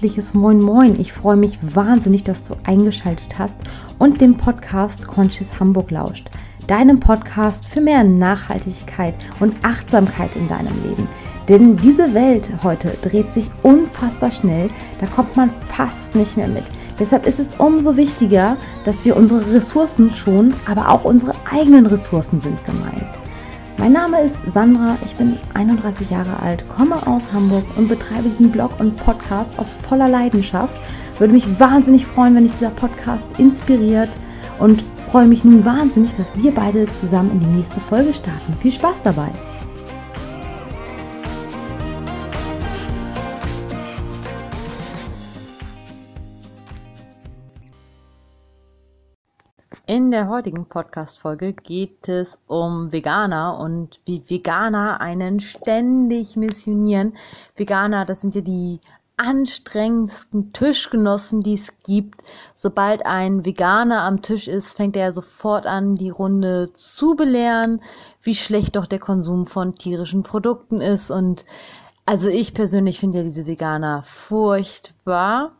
herzliches Moin Moin. Ich freue mich wahnsinnig, dass du eingeschaltet hast und dem Podcast Conscious Hamburg lauscht. Deinem Podcast für mehr Nachhaltigkeit und Achtsamkeit in deinem Leben. Denn diese Welt heute dreht sich unfassbar schnell, da kommt man fast nicht mehr mit. Deshalb ist es umso wichtiger, dass wir unsere Ressourcen schonen, aber auch unsere eigenen Ressourcen sind gemeint. Mein Name ist Sandra, ich bin 31 Jahre alt, komme aus Hamburg und betreibe diesen Blog und Podcast aus voller Leidenschaft. Würde mich wahnsinnig freuen, wenn dich dieser Podcast inspiriert und freue mich nun wahnsinnig, dass wir beide zusammen in die nächste Folge starten. Viel Spaß dabei! In der heutigen Podcast-Folge geht es um Veganer und wie Veganer einen ständig missionieren. Veganer, das sind ja die anstrengendsten Tischgenossen, die es gibt. Sobald ein Veganer am Tisch ist, fängt er sofort an, die Runde zu belehren, wie schlecht doch der Konsum von tierischen Produkten ist. Und also ich persönlich finde ja diese Veganer furchtbar.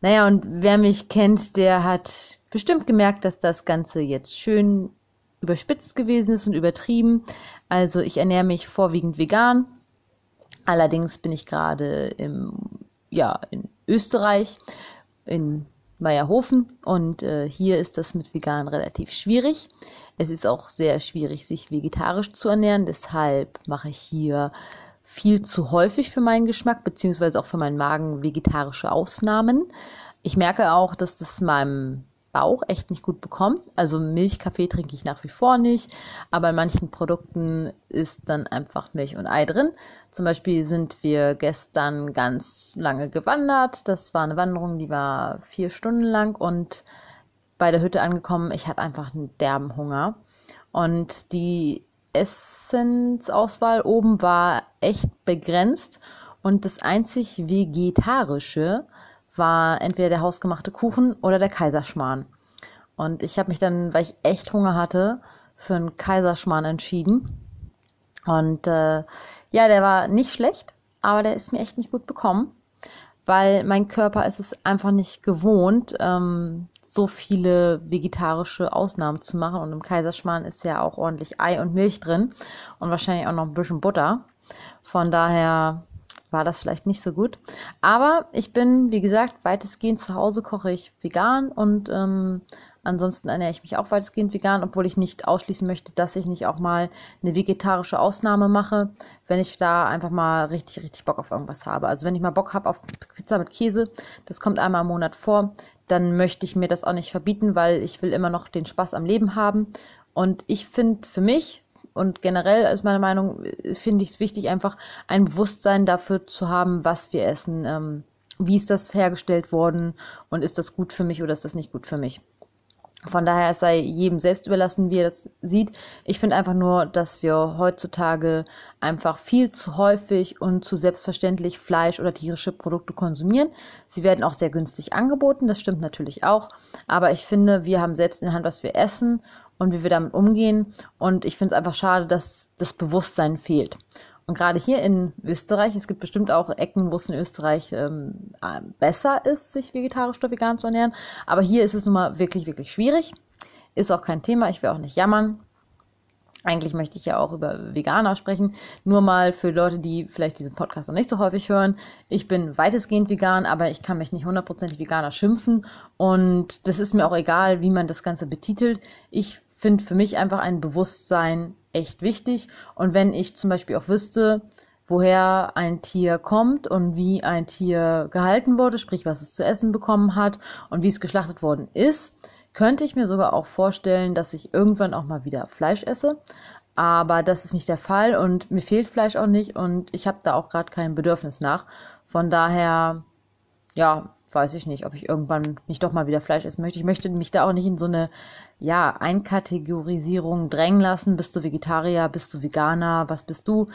Naja, und wer mich kennt, der hat bestimmt gemerkt, dass das Ganze jetzt schön überspitzt gewesen ist und übertrieben. Also ich ernähre mich vorwiegend vegan. Allerdings bin ich gerade im, ja, in Österreich, in Meierhofen und äh, hier ist das mit vegan relativ schwierig. Es ist auch sehr schwierig, sich vegetarisch zu ernähren. Deshalb mache ich hier viel zu häufig für meinen Geschmack, beziehungsweise auch für meinen Magen vegetarische Ausnahmen. Ich merke auch, dass das meinem Bauch echt nicht gut bekommt. Also Milchkaffee trinke ich nach wie vor nicht, aber in manchen Produkten ist dann einfach Milch und Ei drin. Zum Beispiel sind wir gestern ganz lange gewandert. Das war eine Wanderung, die war vier Stunden lang und bei der Hütte angekommen, ich hatte einfach einen derben Hunger. Und die Essensauswahl oben war echt begrenzt und das einzig Vegetarische war entweder der hausgemachte Kuchen oder der Kaiserschmarrn. Und ich habe mich dann, weil ich echt Hunger hatte, für einen Kaiserschmarrn entschieden. Und äh, ja, der war nicht schlecht, aber der ist mir echt nicht gut bekommen, weil mein Körper ist es einfach nicht gewohnt, ähm, so viele vegetarische Ausnahmen zu machen. Und im Kaiserschmarrn ist ja auch ordentlich Ei und Milch drin und wahrscheinlich auch noch ein bisschen Butter. Von daher war das vielleicht nicht so gut. Aber ich bin, wie gesagt, weitestgehend zu Hause koche ich vegan und ähm, ansonsten ernähre ich mich auch weitestgehend vegan, obwohl ich nicht ausschließen möchte, dass ich nicht auch mal eine vegetarische Ausnahme mache, wenn ich da einfach mal richtig, richtig Bock auf irgendwas habe. Also wenn ich mal Bock habe auf Pizza mit Käse, das kommt einmal im Monat vor, dann möchte ich mir das auch nicht verbieten, weil ich will immer noch den Spaß am Leben haben. Und ich finde für mich, und generell ist meine Meinung, finde ich es wichtig, einfach ein Bewusstsein dafür zu haben, was wir essen, ähm, wie ist das hergestellt worden und ist das gut für mich oder ist das nicht gut für mich. Von daher es sei jedem selbst überlassen, wie er das sieht. Ich finde einfach nur, dass wir heutzutage einfach viel zu häufig und zu selbstverständlich Fleisch oder tierische Produkte konsumieren. Sie werden auch sehr günstig angeboten, das stimmt natürlich auch. Aber ich finde, wir haben selbst in der Hand, was wir essen und wie wir damit umgehen. Und ich finde es einfach schade, dass das Bewusstsein fehlt. Und gerade hier in Österreich, es gibt bestimmt auch Ecken, wo es in Österreich ähm, besser ist, sich vegetarisch oder vegan zu ernähren. Aber hier ist es nun mal wirklich, wirklich schwierig. Ist auch kein Thema, ich will auch nicht jammern. Eigentlich möchte ich ja auch über Veganer sprechen. Nur mal für Leute, die vielleicht diesen Podcast noch nicht so häufig hören. Ich bin weitestgehend vegan, aber ich kann mich nicht hundertprozentig Veganer schimpfen. Und das ist mir auch egal, wie man das Ganze betitelt. Ich finde für mich einfach ein Bewusstsein echt wichtig. Und wenn ich zum Beispiel auch wüsste, woher ein Tier kommt und wie ein Tier gehalten wurde, sprich was es zu essen bekommen hat und wie es geschlachtet worden ist, könnte ich mir sogar auch vorstellen, dass ich irgendwann auch mal wieder Fleisch esse. Aber das ist nicht der Fall und mir fehlt Fleisch auch nicht und ich habe da auch gerade kein Bedürfnis nach. Von daher, ja, weiß ich nicht, ob ich irgendwann nicht doch mal wieder Fleisch essen möchte. Ich möchte mich da auch nicht in so eine, ja, Einkategorisierung drängen lassen. Bist du Vegetarier? Bist du Veganer? Was bist du?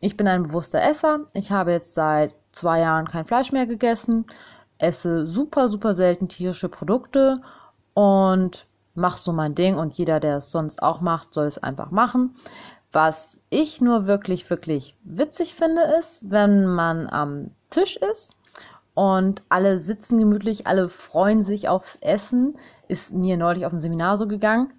Ich bin ein bewusster Esser. Ich habe jetzt seit zwei Jahren kein Fleisch mehr gegessen, esse super, super selten tierische Produkte und mache so mein Ding und jeder, der es sonst auch macht, soll es einfach machen. Was ich nur wirklich, wirklich witzig finde, ist, wenn man am Tisch ist und alle sitzen gemütlich, alle freuen sich aufs Essen. Ist mir neulich auf dem Seminar so gegangen.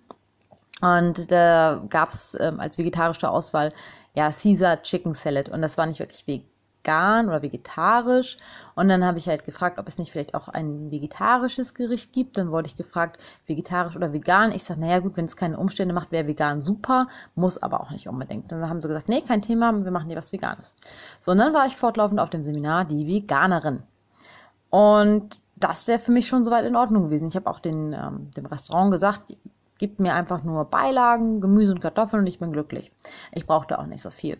Und da gab's ähm, als vegetarische Auswahl ja Caesar Chicken Salad und das war nicht wirklich vegan oder vegetarisch. Und dann habe ich halt gefragt, ob es nicht vielleicht auch ein vegetarisches Gericht gibt. Dann wurde ich gefragt, vegetarisch oder vegan. Ich sage, naja gut, wenn es keine Umstände macht, wäre vegan super, muss aber auch nicht unbedingt. Dann haben sie gesagt, nee, kein Thema, wir machen dir was Veganes. So, und dann war ich fortlaufend auf dem Seminar die Veganerin. Und das wäre für mich schon soweit in Ordnung gewesen. Ich habe auch den, ähm, dem Restaurant gesagt, gibt mir einfach nur Beilagen, Gemüse und Kartoffeln und ich bin glücklich. Ich brauchte auch nicht so viel.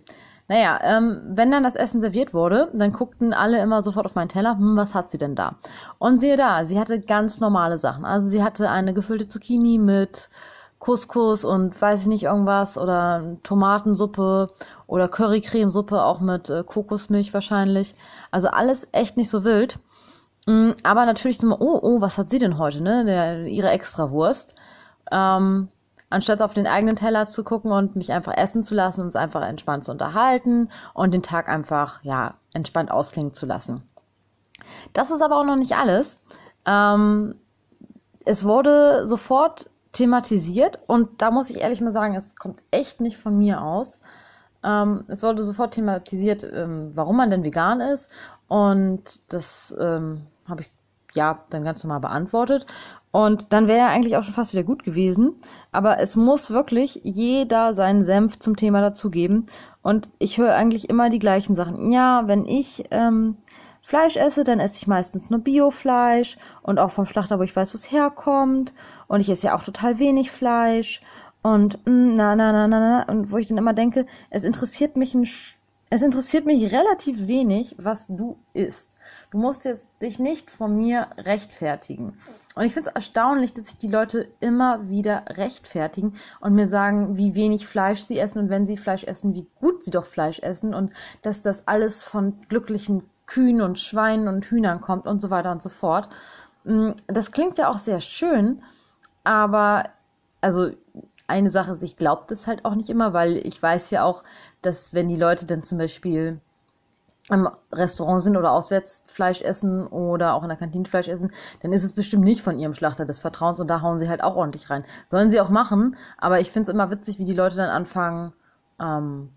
Naja, ähm, wenn dann das Essen serviert wurde, dann guckten alle immer sofort auf meinen Teller, hm, was hat sie denn da? Und siehe da, sie hatte ganz normale Sachen. Also sie hatte eine gefüllte Zucchini mit Couscous und weiß ich nicht irgendwas oder Tomatensuppe oder Currycremesuppe auch mit äh, Kokosmilch wahrscheinlich. Also alles echt nicht so wild. Mm, aber natürlich so, oh, oh, was hat sie denn heute, ne? Der, ihre Extrawurst. Ähm, anstatt auf den eigenen Teller zu gucken und mich einfach essen zu lassen, uns einfach entspannt zu unterhalten und den Tag einfach, ja, entspannt ausklingen zu lassen. Das ist aber auch noch nicht alles. Ähm, es wurde sofort thematisiert und da muss ich ehrlich mal sagen, es kommt echt nicht von mir aus. Ähm, es wurde sofort thematisiert, ähm, warum man denn vegan ist und das ähm, habe ich ja dann ganz normal beantwortet. Und dann wäre ja eigentlich auch schon fast wieder gut gewesen. Aber es muss wirklich jeder seinen Senf zum Thema dazugeben. Und ich höre eigentlich immer die gleichen Sachen. Ja, wenn ich ähm, Fleisch esse, dann esse ich meistens nur Biofleisch und auch vom Schlachter, wo ich weiß, wo es herkommt. Und ich esse ja auch total wenig Fleisch. Und mm, na, na, na, na, na. Und wo ich dann immer denke, es interessiert mich ein es interessiert mich relativ wenig, was du isst. Du musst jetzt dich nicht von mir rechtfertigen. Und ich finde es erstaunlich, dass sich die Leute immer wieder rechtfertigen und mir sagen, wie wenig Fleisch sie essen und wenn sie Fleisch essen, wie gut sie doch Fleisch essen und dass das alles von glücklichen Kühen und Schweinen und Hühnern kommt und so weiter und so fort. Mm, das klingt ja auch sehr schön, aber also eine Sache ist, ich glaube das halt auch nicht immer, weil ich weiß ja auch, dass wenn die Leute dann zum Beispiel im Restaurant sind oder auswärts Fleisch essen oder auch in der Kantine Fleisch essen, dann ist es bestimmt nicht von ihrem Schlachter des Vertrauens und da hauen sie halt auch ordentlich rein. Sollen sie auch machen, aber ich finde es immer witzig, wie die Leute dann anfangen, ähm,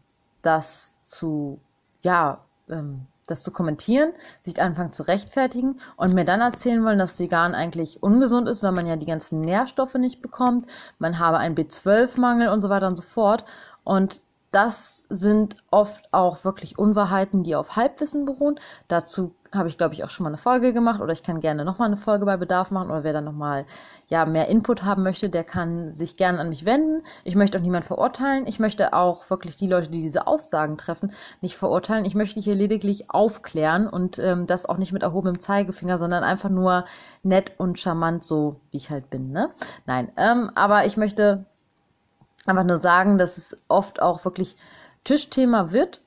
das zu, ja, ähm, das zu kommentieren, sich anfangen zu rechtfertigen und mir dann erzählen wollen, dass vegan eigentlich ungesund ist, weil man ja die ganzen Nährstoffe nicht bekommt, man habe einen B12-Mangel und so weiter und so fort. Und das sind oft auch wirklich Unwahrheiten, die auf Halbwissen beruhen. Dazu habe ich, glaube ich, auch schon mal eine Folge gemacht oder ich kann gerne nochmal eine Folge bei Bedarf machen oder wer dann nochmal ja, mehr Input haben möchte, der kann sich gerne an mich wenden. Ich möchte auch niemand verurteilen. Ich möchte auch wirklich die Leute, die diese Aussagen treffen, nicht verurteilen. Ich möchte hier lediglich aufklären und ähm, das auch nicht mit erhobenem Zeigefinger, sondern einfach nur nett und charmant, so wie ich halt bin. Ne? Nein, ähm, aber ich möchte einfach nur sagen, dass es oft auch wirklich Tischthema wird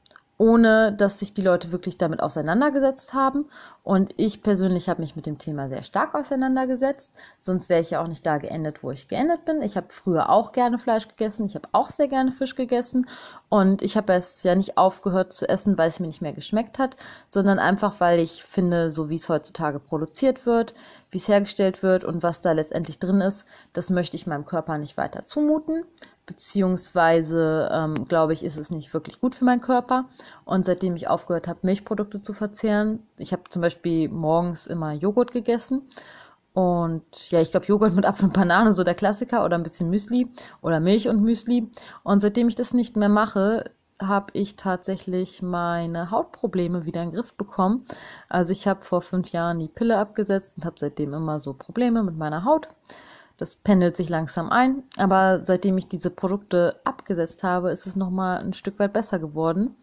ohne dass sich die Leute wirklich damit auseinandergesetzt haben. Und ich persönlich habe mich mit dem Thema sehr stark auseinandergesetzt. Sonst wäre ich ja auch nicht da geendet, wo ich geendet bin. Ich habe früher auch gerne Fleisch gegessen. Ich habe auch sehr gerne Fisch gegessen. Und ich habe es ja nicht aufgehört zu essen, weil es mir nicht mehr geschmeckt hat, sondern einfach, weil ich finde, so wie es heutzutage produziert wird, wie es hergestellt wird und was da letztendlich drin ist, das möchte ich meinem Körper nicht weiter zumuten beziehungsweise ähm, glaube ich, ist es nicht wirklich gut für meinen Körper. Und seitdem ich aufgehört habe, Milchprodukte zu verzehren, ich habe zum Beispiel morgens immer Joghurt gegessen. Und ja, ich glaube, Joghurt mit Apfel und Banane, so der Klassiker, oder ein bisschen Müsli oder Milch und Müsli. Und seitdem ich das nicht mehr mache, habe ich tatsächlich meine Hautprobleme wieder in den Griff bekommen. Also ich habe vor fünf Jahren die Pille abgesetzt und habe seitdem immer so Probleme mit meiner Haut. Das pendelt sich langsam ein, aber seitdem ich diese Produkte abgesetzt habe, ist es nochmal ein Stück weit besser geworden.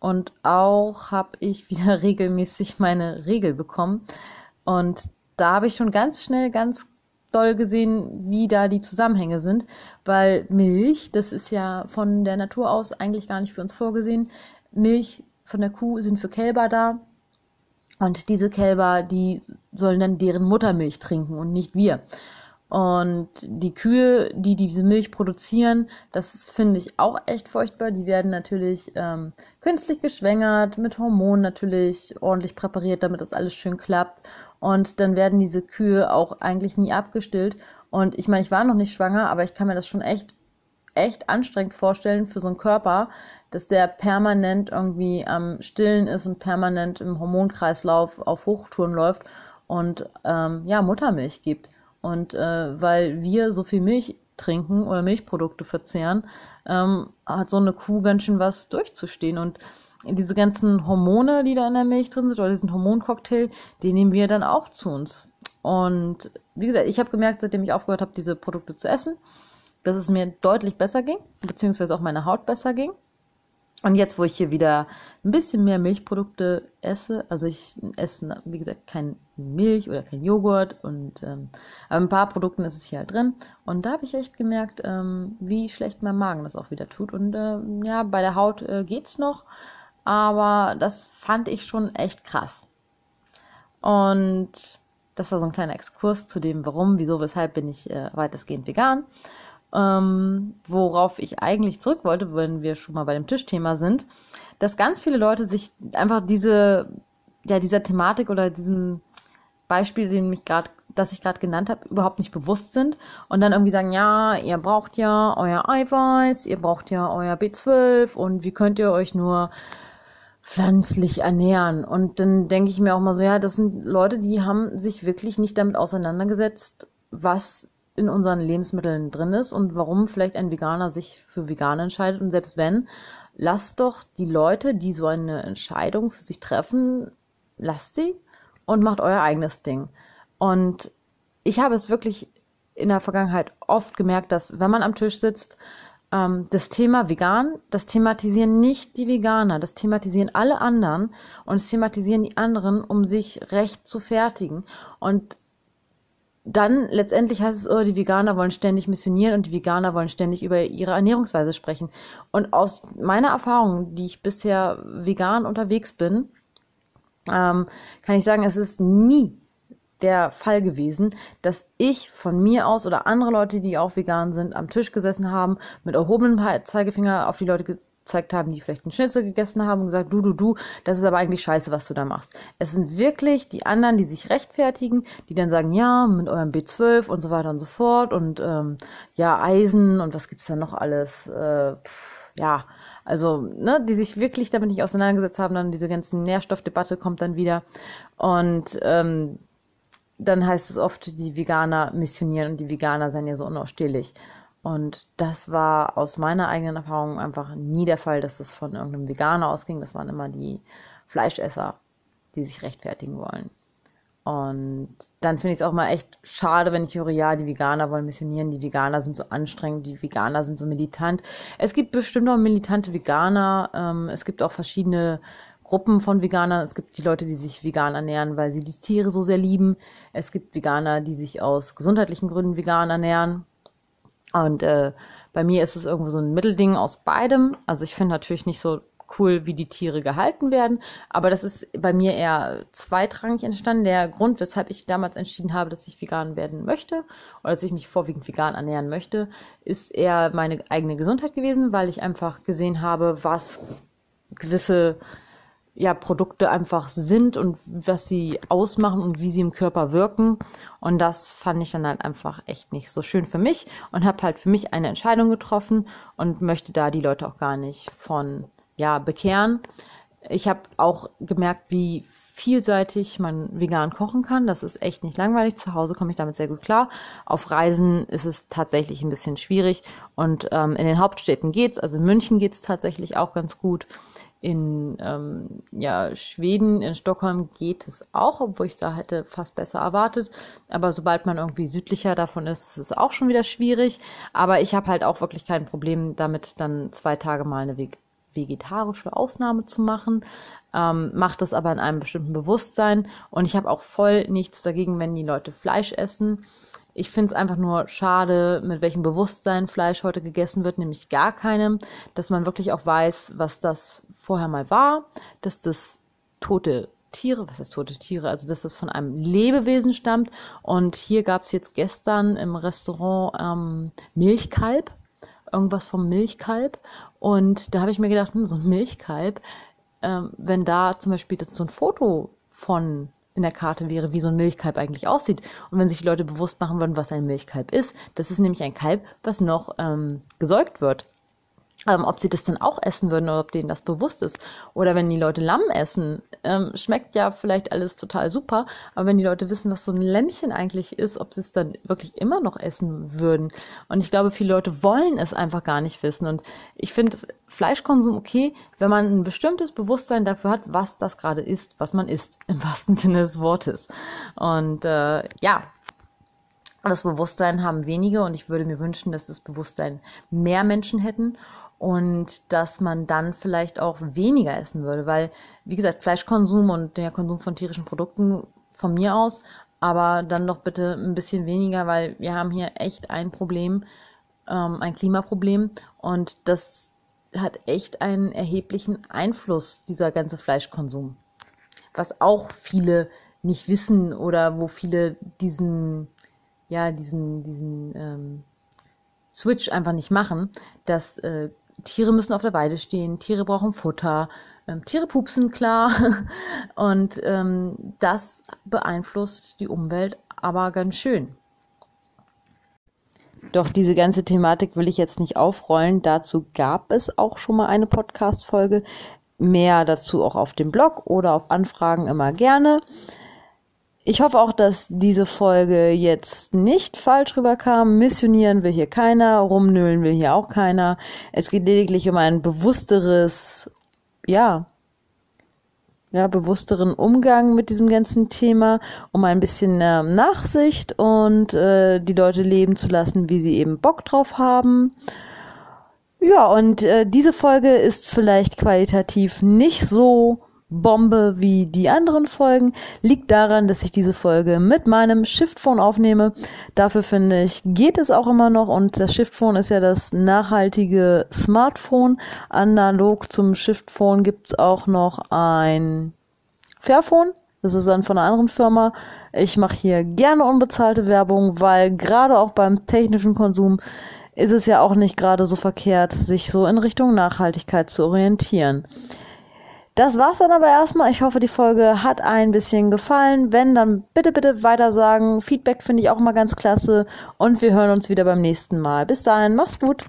Und auch habe ich wieder regelmäßig meine Regel bekommen. Und da habe ich schon ganz schnell, ganz doll gesehen, wie da die Zusammenhänge sind, weil Milch, das ist ja von der Natur aus eigentlich gar nicht für uns vorgesehen. Milch von der Kuh sind für Kälber da. Und diese Kälber, die sollen dann deren Muttermilch trinken und nicht wir. Und die Kühe, die diese Milch produzieren, das finde ich auch echt furchtbar. Die werden natürlich ähm, künstlich geschwängert, mit Hormonen natürlich ordentlich präpariert, damit das alles schön klappt. Und dann werden diese Kühe auch eigentlich nie abgestillt. Und ich meine, ich war noch nicht schwanger, aber ich kann mir das schon echt, echt anstrengend vorstellen für so einen Körper, dass der permanent irgendwie am Stillen ist und permanent im Hormonkreislauf auf Hochtouren läuft und ähm, ja, Muttermilch gibt. Und äh, weil wir so viel Milch trinken oder Milchprodukte verzehren, ähm, hat so eine Kuh ganz schön was durchzustehen. Und diese ganzen Hormone, die da in der Milch drin sind, oder diesen Hormoncocktail, den nehmen wir dann auch zu uns. Und wie gesagt, ich habe gemerkt, seitdem ich aufgehört habe, diese Produkte zu essen, dass es mir deutlich besser ging, beziehungsweise auch meine Haut besser ging. Und jetzt, wo ich hier wieder ein bisschen mehr Milchprodukte esse, also ich esse, wie gesagt, kein Milch oder kein Joghurt und ähm, ein paar Produkten ist es hier halt drin. Und da habe ich echt gemerkt, ähm, wie schlecht mein Magen das auch wieder tut. Und äh, ja, bei der Haut äh, geht's noch, aber das fand ich schon echt krass. Und das war so ein kleiner Exkurs zu dem, warum, wieso, weshalb bin ich äh, weitestgehend vegan. Ähm, worauf ich eigentlich zurück wollte, wenn wir schon mal bei dem Tischthema sind, dass ganz viele Leute sich einfach diese, ja, dieser Thematik oder diesem Beispiel, den mich gerade, das ich gerade genannt habe, überhaupt nicht bewusst sind und dann irgendwie sagen, ja, ihr braucht ja euer Eiweiß, ihr braucht ja euer B12 und wie könnt ihr euch nur pflanzlich ernähren. Und dann denke ich mir auch mal so, ja, das sind Leute, die haben sich wirklich nicht damit auseinandergesetzt, was in unseren Lebensmitteln drin ist und warum vielleicht ein Veganer sich für vegan entscheidet. Und selbst wenn, lasst doch die Leute, die so eine Entscheidung für sich treffen, lasst sie und macht euer eigenes Ding. Und ich habe es wirklich in der Vergangenheit oft gemerkt, dass wenn man am Tisch sitzt, ähm, das Thema vegan, das thematisieren nicht die Veganer, das thematisieren alle anderen und es thematisieren die anderen, um sich recht zu fertigen. Und dann letztendlich heißt es, oh, die Veganer wollen ständig missionieren und die Veganer wollen ständig über ihre Ernährungsweise sprechen. Und aus meiner Erfahrung, die ich bisher vegan unterwegs bin, ähm, kann ich sagen, es ist nie der Fall gewesen, dass ich von mir aus oder andere Leute, die auch vegan sind, am Tisch gesessen haben, mit erhobenem Zeigefinger auf die Leute gezeigt haben, die vielleicht einen Schnitzel gegessen haben und gesagt, du, du, du, das ist aber eigentlich scheiße, was du da machst. Es sind wirklich die anderen, die sich rechtfertigen, die dann sagen, ja, mit eurem B12 und so weiter und so fort und ähm, ja, Eisen und was gibt's da noch alles, äh, pff, ja, also, ne, die sich wirklich damit nicht auseinandergesetzt haben, dann diese ganzen Nährstoffdebatte kommt dann wieder und ähm, dann heißt es oft, die Veganer missionieren und die Veganer seien ja so unausstehlich. Und das war aus meiner eigenen Erfahrung einfach nie der Fall, dass das von irgendeinem Veganer ausging. Das waren immer die Fleischesser, die sich rechtfertigen wollen. Und dann finde ich es auch mal echt schade, wenn ich höre, ja, die Veganer wollen missionieren, die Veganer sind so anstrengend, die Veganer sind so militant. Es gibt bestimmt auch militante Veganer. Ähm, es gibt auch verschiedene Gruppen von Veganern. Es gibt die Leute, die sich vegan ernähren, weil sie die Tiere so sehr lieben. Es gibt Veganer, die sich aus gesundheitlichen Gründen vegan ernähren. Und äh, bei mir ist es irgendwo so ein Mittelding aus beidem. Also ich finde natürlich nicht so cool, wie die Tiere gehalten werden, aber das ist bei mir eher zweitrangig entstanden. Der Grund, weshalb ich damals entschieden habe, dass ich vegan werden möchte oder dass ich mich vorwiegend vegan ernähren möchte, ist eher meine eigene Gesundheit gewesen, weil ich einfach gesehen habe, was gewisse ja, Produkte einfach sind und was sie ausmachen und wie sie im Körper wirken. Und das fand ich dann halt einfach echt nicht so schön für mich und habe halt für mich eine Entscheidung getroffen und möchte da die Leute auch gar nicht von, ja, bekehren. Ich habe auch gemerkt, wie vielseitig man vegan kochen kann. Das ist echt nicht langweilig. Zu Hause komme ich damit sehr gut klar. Auf Reisen ist es tatsächlich ein bisschen schwierig. Und ähm, in den Hauptstädten geht's. Also in München geht's tatsächlich auch ganz gut. In ähm, ja, Schweden, in Stockholm geht es auch, obwohl ich da hätte fast besser erwartet. Aber sobald man irgendwie südlicher davon ist, ist es auch schon wieder schwierig. Aber ich habe halt auch wirklich kein Problem damit, dann zwei Tage mal eine vegetarische Ausnahme zu machen. Ähm, macht das aber in einem bestimmten Bewusstsein. Und ich habe auch voll nichts dagegen, wenn die Leute Fleisch essen. Ich finde es einfach nur schade, mit welchem Bewusstsein Fleisch heute gegessen wird, nämlich gar keinem, dass man wirklich auch weiß, was das vorher mal war, dass das tote Tiere, was heißt tote Tiere, also dass das von einem Lebewesen stammt. Und hier gab es jetzt gestern im Restaurant ähm, Milchkalb, irgendwas vom Milchkalb. Und da habe ich mir gedacht, hm, so ein Milchkalb, ähm, wenn da zum Beispiel so ein Foto von in der Karte wäre, wie so ein Milchkalb eigentlich aussieht. Und wenn sich die Leute bewusst machen würden, was ein Milchkalb ist, das ist nämlich ein Kalb, was noch ähm, gesäugt wird ähm, ob sie das dann auch essen würden oder ob denen das bewusst ist. Oder wenn die Leute Lamm essen, ähm, schmeckt ja vielleicht alles total super, aber wenn die Leute wissen, was so ein Lämmchen eigentlich ist, ob sie es dann wirklich immer noch essen würden. Und ich glaube, viele Leute wollen es einfach gar nicht wissen. Und ich finde Fleischkonsum okay, wenn man ein bestimmtes Bewusstsein dafür hat, was das gerade ist, was man isst, im wahrsten Sinne des Wortes. Und äh, ja, das Bewusstsein haben wenige und ich würde mir wünschen, dass das Bewusstsein mehr Menschen hätten und dass man dann vielleicht auch weniger essen würde, weil, wie gesagt, Fleischkonsum und der Konsum von tierischen Produkten von mir aus, aber dann doch bitte ein bisschen weniger, weil wir haben hier echt ein Problem, ähm, ein Klimaproblem und das hat echt einen erheblichen Einfluss, dieser ganze Fleischkonsum. Was auch viele nicht wissen oder wo viele diesen, ja, diesen, diesen ähm, Switch einfach nicht machen, dass äh, Tiere müssen auf der Weide stehen, Tiere brauchen Futter, ähm, Tiere pupsen, klar. Und ähm, das beeinflusst die Umwelt aber ganz schön. Doch diese ganze Thematik will ich jetzt nicht aufrollen. Dazu gab es auch schon mal eine Podcast-Folge. Mehr dazu auch auf dem Blog oder auf Anfragen immer gerne. Ich hoffe auch, dass diese Folge jetzt nicht falsch rüberkam. Missionieren will hier keiner, rumnöhlen will hier auch keiner. Es geht lediglich um ein bewussteres, ja, ja, bewussteren Umgang mit diesem ganzen Thema, um ein bisschen äh, Nachsicht und äh, die Leute leben zu lassen, wie sie eben Bock drauf haben. Ja, und äh, diese Folge ist vielleicht qualitativ nicht so Bombe wie die anderen Folgen. Liegt daran, dass ich diese Folge mit meinem Shiftphone aufnehme. Dafür finde ich, geht es auch immer noch und das Shiftphone ist ja das nachhaltige Smartphone. Analog zum Shiftphone gibt es auch noch ein Fairphone. Das ist dann von einer anderen Firma. Ich mache hier gerne unbezahlte Werbung, weil gerade auch beim technischen Konsum ist es ja auch nicht gerade so verkehrt, sich so in Richtung Nachhaltigkeit zu orientieren. Das war's dann aber erstmal. Ich hoffe, die Folge hat ein bisschen gefallen. Wenn, dann bitte, bitte weiter sagen. Feedback finde ich auch immer ganz klasse. Und wir hören uns wieder beim nächsten Mal. Bis dahin, mach's gut.